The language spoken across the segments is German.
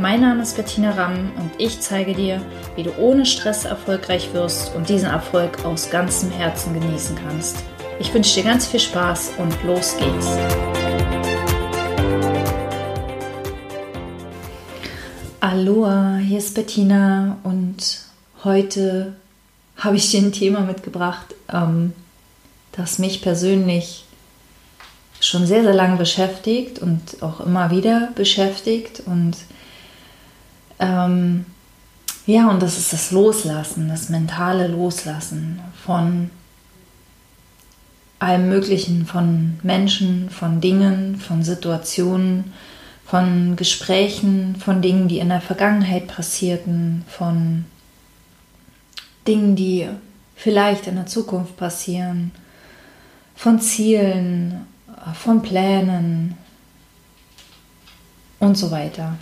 Mein Name ist Bettina Ramm und ich zeige dir, wie du ohne Stress erfolgreich wirst und diesen Erfolg aus ganzem Herzen genießen kannst. Ich wünsche dir ganz viel Spaß und los geht's. Aloha, hier ist Bettina und heute habe ich dir ein Thema mitgebracht, ähm, das mich persönlich schon sehr, sehr lange beschäftigt und auch immer wieder beschäftigt und ähm, ja, und das ist das Loslassen, das mentale Loslassen von allem Möglichen, von Menschen, von Dingen, von Situationen, von Gesprächen, von Dingen, die in der Vergangenheit passierten, von Dingen, die vielleicht in der Zukunft passieren, von Zielen, von Plänen und so weiter.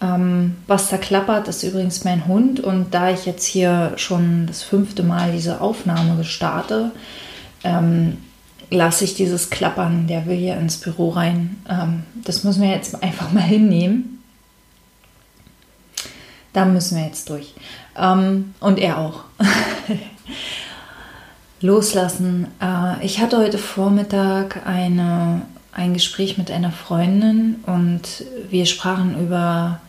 Ähm, was da klappert, ist übrigens mein Hund. Und da ich jetzt hier schon das fünfte Mal diese Aufnahme starte, ähm, lasse ich dieses Klappern, der will hier ins Büro rein. Ähm, das müssen wir jetzt einfach mal hinnehmen. Da müssen wir jetzt durch. Ähm, und er auch. Loslassen. Äh, ich hatte heute Vormittag eine, ein Gespräch mit einer Freundin und wir sprachen über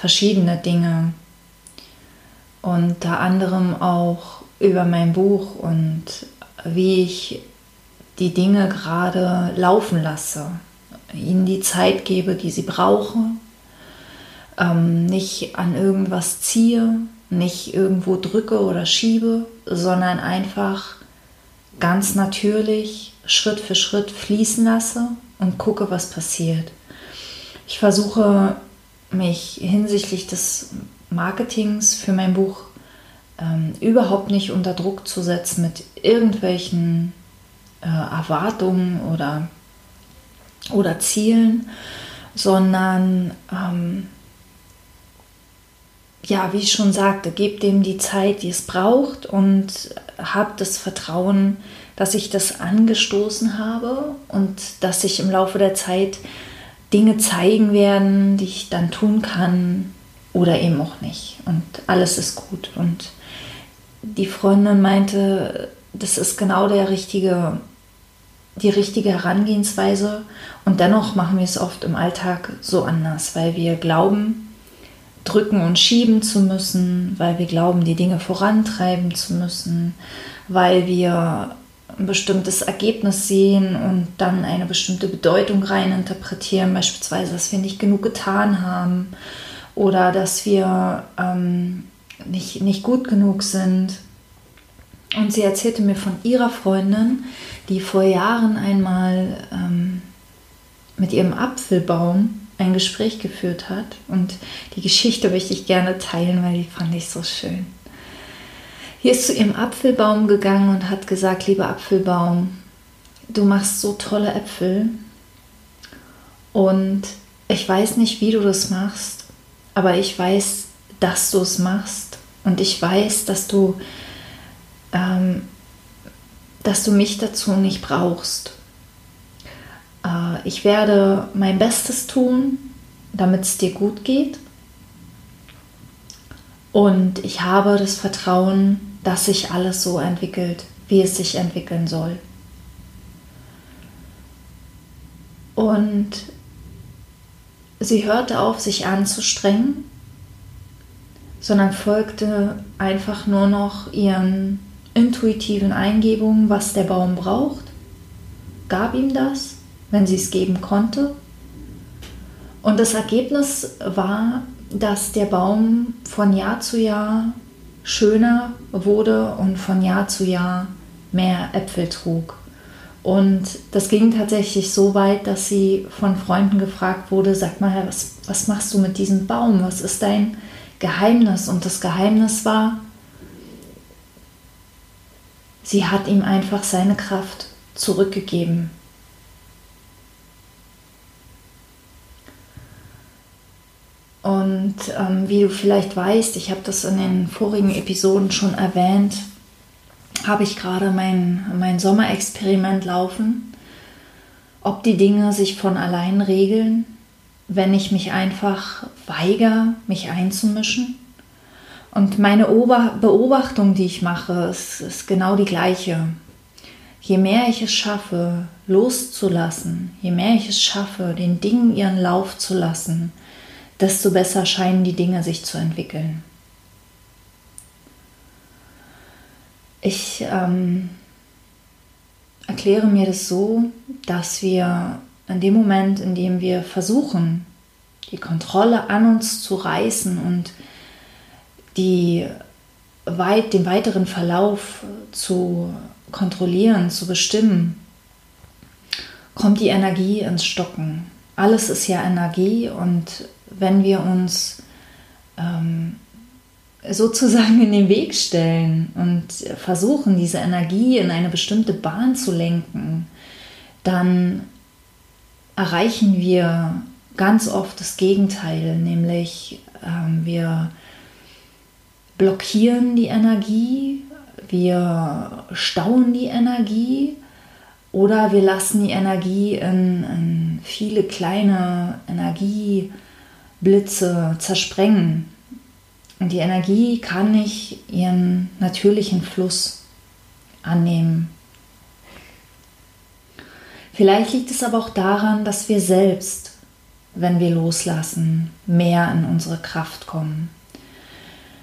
verschiedene Dinge. Unter anderem auch über mein Buch und wie ich die Dinge gerade laufen lasse, ihnen die Zeit gebe, die sie brauchen, ähm, nicht an irgendwas ziehe, nicht irgendwo drücke oder schiebe, sondern einfach ganz natürlich Schritt für Schritt fließen lasse und gucke, was passiert. Ich versuche mich hinsichtlich des Marketings für mein Buch ähm, überhaupt nicht unter Druck zu setzen mit irgendwelchen äh, Erwartungen oder, oder Zielen, sondern ähm, ja, wie ich schon sagte, gebt dem die Zeit, die es braucht und habt das Vertrauen, dass ich das angestoßen habe und dass ich im Laufe der Zeit Dinge zeigen werden, die ich dann tun kann oder eben auch nicht. Und alles ist gut. Und die Freundin meinte, das ist genau der richtige, die richtige Herangehensweise. Und dennoch machen wir es oft im Alltag so anders, weil wir glauben, drücken und schieben zu müssen, weil wir glauben, die Dinge vorantreiben zu müssen, weil wir ein bestimmtes Ergebnis sehen und dann eine bestimmte Bedeutung reininterpretieren, beispielsweise, dass wir nicht genug getan haben oder dass wir ähm, nicht, nicht gut genug sind. Und sie erzählte mir von ihrer Freundin, die vor Jahren einmal ähm, mit ihrem Apfelbaum ein Gespräch geführt hat. Und die Geschichte möchte ich gerne teilen, weil die fand ich so schön. Hier ist zu ihrem Apfelbaum gegangen und hat gesagt, lieber Apfelbaum, du machst so tolle Äpfel und ich weiß nicht, wie du das machst, aber ich weiß, dass du es machst und ich weiß, dass du, ähm, dass du mich dazu nicht brauchst. Äh, ich werde mein Bestes tun, damit es dir gut geht. Und ich habe das Vertrauen, dass sich alles so entwickelt, wie es sich entwickeln soll. Und sie hörte auf, sich anzustrengen, sondern folgte einfach nur noch ihren intuitiven Eingebungen, was der Baum braucht, gab ihm das, wenn sie es geben konnte. Und das Ergebnis war, dass der Baum von Jahr zu Jahr schöner wurde und von Jahr zu Jahr mehr Äpfel trug. Und das ging tatsächlich so weit, dass sie von Freunden gefragt wurde, sag mal, was, was machst du mit diesem Baum? Was ist dein Geheimnis? Und das Geheimnis war, sie hat ihm einfach seine Kraft zurückgegeben. Und ähm, wie du vielleicht weißt, ich habe das in den vorigen Episoden schon erwähnt, habe ich gerade mein, mein Sommerexperiment laufen, ob die Dinge sich von allein regeln, wenn ich mich einfach weigere, mich einzumischen. Und meine Beobachtung, die ich mache, ist, ist genau die gleiche. Je mehr ich es schaffe, loszulassen, je mehr ich es schaffe, den Dingen ihren Lauf zu lassen, desto besser scheinen die Dinge sich zu entwickeln. Ich ähm, erkläre mir das so, dass wir in dem Moment, in dem wir versuchen, die Kontrolle an uns zu reißen und die weit, den weiteren Verlauf zu kontrollieren, zu bestimmen, kommt die Energie ins Stocken. Alles ist ja Energie und wenn wir uns ähm, sozusagen in den Weg stellen und versuchen, diese Energie in eine bestimmte Bahn zu lenken, dann erreichen wir ganz oft das Gegenteil, nämlich ähm, wir blockieren die Energie, wir stauen die Energie oder wir lassen die Energie in, in viele kleine Energieblitze zersprengen. Und die Energie kann nicht ihren natürlichen Fluss annehmen. Vielleicht liegt es aber auch daran, dass wir selbst, wenn wir loslassen, mehr in unsere Kraft kommen.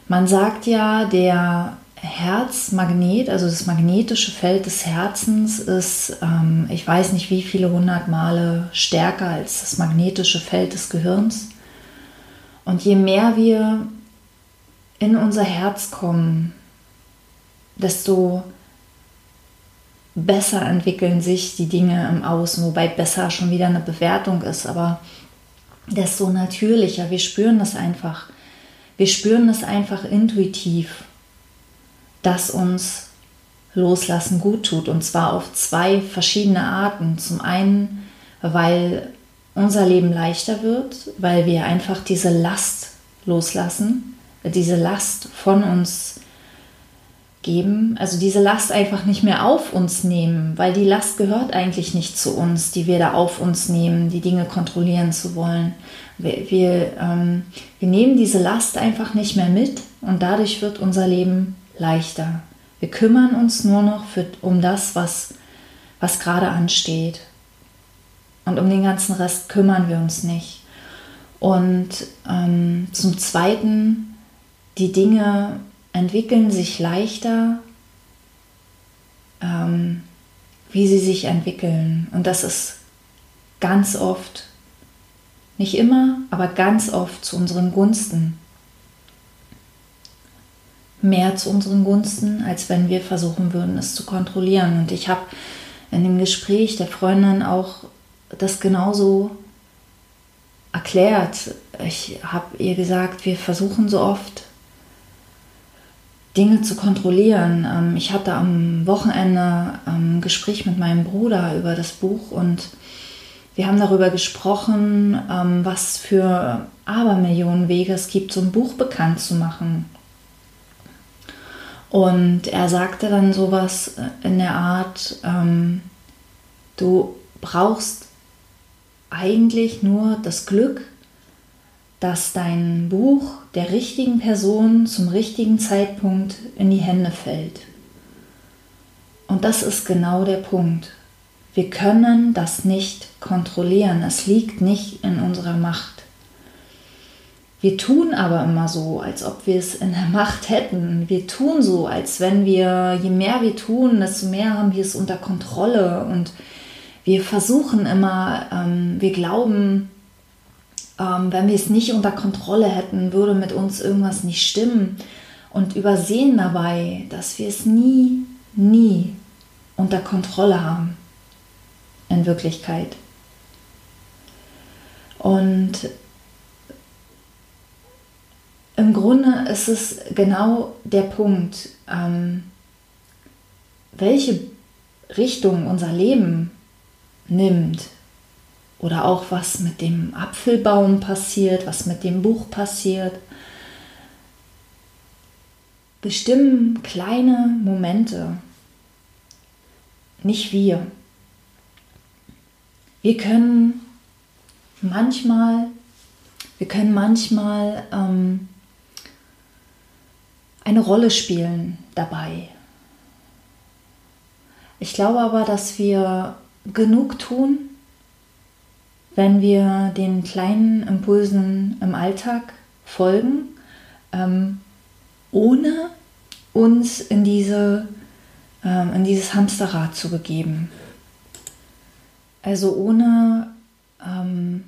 Man sagt ja, der Herzmagnet, also das magnetische Feld des Herzens, ist, ähm, ich weiß nicht wie viele hundert Male stärker als das magnetische Feld des Gehirns. Und je mehr wir in unser Herz kommen, desto besser entwickeln sich die Dinge im Außen, wobei besser schon wieder eine Bewertung ist, aber desto natürlicher. Wir spüren das einfach. Wir spüren es einfach intuitiv, dass uns Loslassen gut tut und zwar auf zwei verschiedene Arten. Zum einen, weil unser Leben leichter wird, weil wir einfach diese Last loslassen, diese Last von uns geben, also diese Last einfach nicht mehr auf uns nehmen, weil die Last gehört eigentlich nicht zu uns, die wir da auf uns nehmen, die Dinge kontrollieren zu wollen. Wir, wir, ähm, wir nehmen diese Last einfach nicht mehr mit und dadurch wird unser Leben leichter. Wir kümmern uns nur noch für, um das, was, was gerade ansteht. Und um den ganzen Rest kümmern wir uns nicht. Und ähm, zum Zweiten, die Dinge entwickeln sich leichter, ähm, wie sie sich entwickeln. Und das ist ganz oft, nicht immer, aber ganz oft zu unseren Gunsten. Mehr zu unseren Gunsten, als wenn wir versuchen würden, es zu kontrollieren. Und ich habe in dem Gespräch der Freundin auch das genauso erklärt. Ich habe ihr gesagt, wir versuchen so oft Dinge zu kontrollieren. Ähm, ich hatte am Wochenende ein ähm, Gespräch mit meinem Bruder über das Buch und wir haben darüber gesprochen, ähm, was für Abermillionen Wege es gibt, so ein Buch bekannt zu machen. Und er sagte dann sowas in der Art, du brauchst eigentlich nur das Glück, dass dein Buch der richtigen Person zum richtigen Zeitpunkt in die Hände fällt. Und das ist genau der Punkt. Wir können das nicht kontrollieren. Es liegt nicht in unserer Macht. Wir tun aber immer so, als ob wir es in der Macht hätten. Wir tun so, als wenn wir, je mehr wir tun, desto mehr haben wir es unter Kontrolle. Und wir versuchen immer, ähm, wir glauben, ähm, wenn wir es nicht unter Kontrolle hätten, würde mit uns irgendwas nicht stimmen und übersehen dabei, dass wir es nie, nie unter Kontrolle haben. In Wirklichkeit. Und im Grunde ist es genau der Punkt. Ähm, welche Richtung unser Leben nimmt oder auch was mit dem Apfelbaum passiert, was mit dem Buch passiert, bestimmen kleine Momente, nicht wir. Wir können manchmal, wir können manchmal ähm, eine Rolle spielen dabei. Ich glaube aber, dass wir genug tun, wenn wir den kleinen Impulsen im Alltag folgen, ähm, ohne uns in, diese, ähm, in dieses Hamsterrad zu begeben. Also ohne ähm,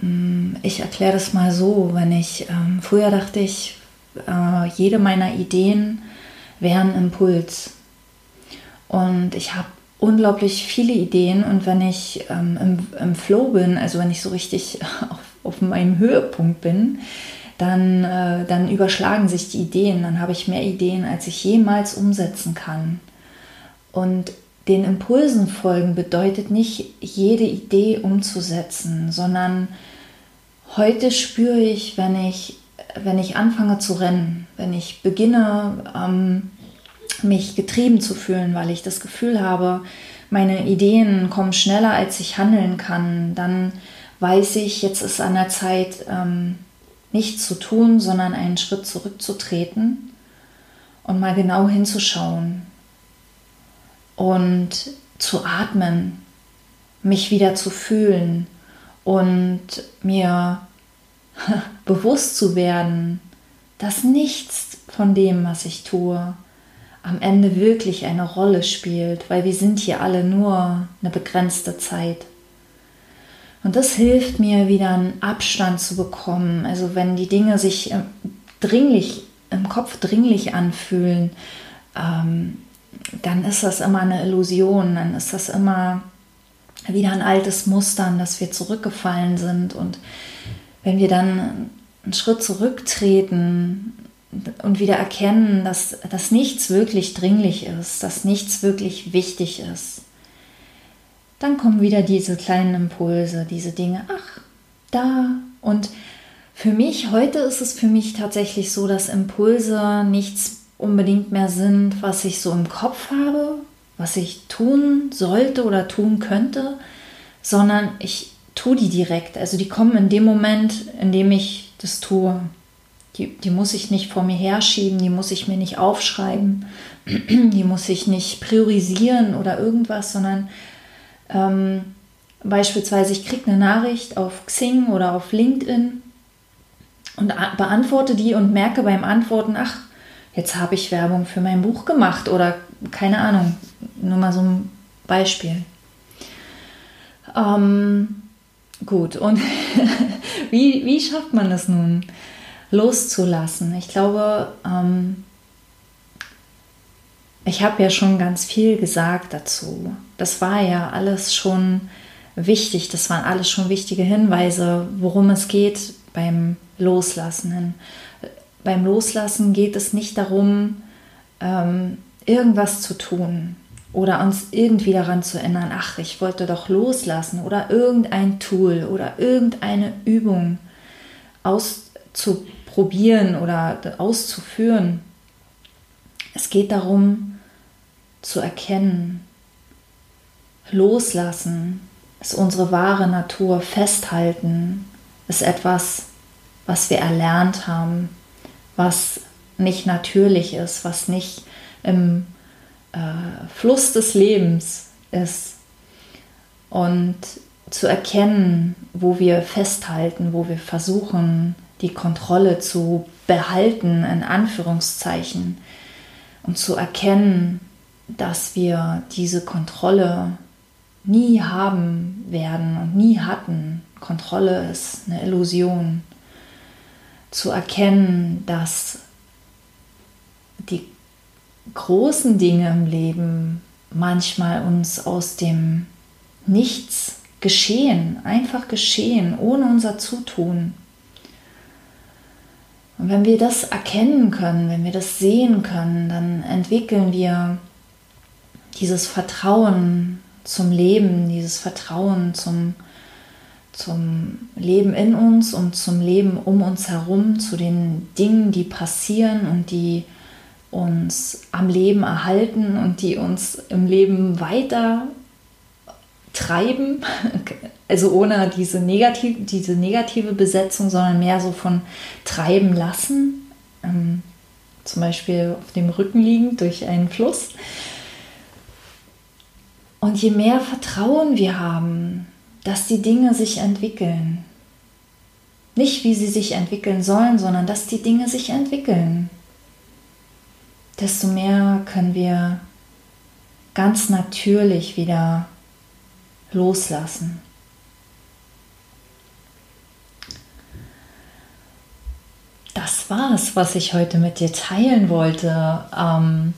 mm, ich erkläre das mal so, wenn ich ähm, früher dachte ich, äh, jede meiner Ideen wären Impuls. Und ich habe unglaublich viele Ideen und wenn ich ähm, im, im, Flow bin, also wenn ich so richtig auf, auf meinem Höhepunkt bin, dann, äh, dann überschlagen sich die Ideen, dann habe ich mehr Ideen, als ich jemals umsetzen kann. Und den Impulsen folgen bedeutet nicht, jede Idee umzusetzen, sondern heute spüre ich, wenn ich, wenn ich anfange zu rennen, wenn ich beginne, ähm, mich getrieben zu fühlen, weil ich das Gefühl habe, meine Ideen kommen schneller, als ich handeln kann, dann weiß ich, jetzt ist an der Zeit, ähm, nichts zu tun, sondern einen Schritt zurückzutreten und mal genau hinzuschauen und zu atmen, mich wieder zu fühlen und mir bewusst zu werden, dass nichts von dem, was ich tue, am Ende wirklich eine Rolle spielt, weil wir sind hier alle nur eine begrenzte Zeit. Und das hilft mir wieder einen Abstand zu bekommen. Also wenn die Dinge sich ähm, dringlich im Kopf dringlich anfühlen, ähm, dann ist das immer eine Illusion, dann ist das immer wieder ein altes Muster, an das wir zurückgefallen sind. Und wenn wir dann einen Schritt zurücktreten und wieder erkennen, dass, dass nichts wirklich dringlich ist, dass nichts wirklich wichtig ist, dann kommen wieder diese kleinen Impulse, diese Dinge, ach, da. Und für mich, heute ist es für mich tatsächlich so, dass Impulse nichts unbedingt mehr sind, was ich so im Kopf habe, was ich tun sollte oder tun könnte, sondern ich tue die direkt. Also die kommen in dem Moment, in dem ich das tue. Die, die muss ich nicht vor mir herschieben, die muss ich mir nicht aufschreiben, die muss ich nicht priorisieren oder irgendwas, sondern ähm, beispielsweise ich kriege eine Nachricht auf Xing oder auf LinkedIn und beantworte die und merke beim Antworten, ach, jetzt habe ich Werbung für mein Buch gemacht oder keine Ahnung, nur mal so ein Beispiel. Ähm, gut, und wie, wie schafft man das nun? Loszulassen. Ich glaube, ähm, ich habe ja schon ganz viel gesagt dazu. Das war ja alles schon wichtig, das waren alles schon wichtige Hinweise, worum es geht beim Loslassen. Beim Loslassen geht es nicht darum, ähm, irgendwas zu tun oder uns irgendwie daran zu erinnern, ach, ich wollte doch loslassen oder irgendein Tool oder irgendeine Übung auszuprobieren probieren oder auszuführen. Es geht darum zu erkennen, loslassen ist unsere wahre Natur, festhalten ist etwas, was wir erlernt haben, was nicht natürlich ist, was nicht im äh, Fluss des Lebens ist. Und zu erkennen, wo wir festhalten, wo wir versuchen, die Kontrolle zu behalten, in Anführungszeichen, und zu erkennen, dass wir diese Kontrolle nie haben werden und nie hatten. Kontrolle ist eine Illusion. Zu erkennen, dass die großen Dinge im Leben manchmal uns aus dem Nichts geschehen, einfach geschehen, ohne unser Zutun. Und wenn wir das erkennen können, wenn wir das sehen können, dann entwickeln wir dieses Vertrauen zum Leben, dieses Vertrauen zum, zum Leben in uns und zum Leben um uns herum, zu den Dingen, die passieren und die uns am Leben erhalten und die uns im Leben weiter treiben. Also ohne diese, negativ, diese negative Besetzung, sondern mehr so von treiben lassen. Ähm, zum Beispiel auf dem Rücken liegend durch einen Fluss. Und je mehr Vertrauen wir haben, dass die Dinge sich entwickeln, nicht wie sie sich entwickeln sollen, sondern dass die Dinge sich entwickeln, desto mehr können wir ganz natürlich wieder loslassen. Das war's, was ich heute mit dir teilen wollte. Ähm,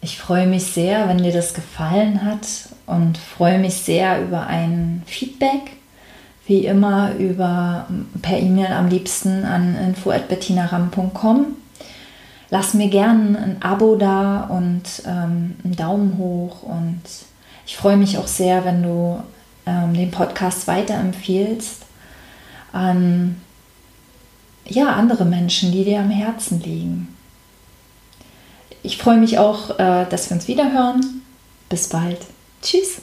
ich freue mich sehr, wenn dir das gefallen hat und freue mich sehr über ein Feedback. Wie immer über per E-Mail am liebsten an info@bettinaram.com. Lass mir gerne ein Abo da und ähm, einen Daumen hoch und ich freue mich auch sehr, wenn du ähm, den Podcast weiterempfiehlst an ja, andere Menschen, die dir am Herzen liegen. Ich freue mich auch, äh, dass wir uns wieder hören. Bis bald. Tschüss.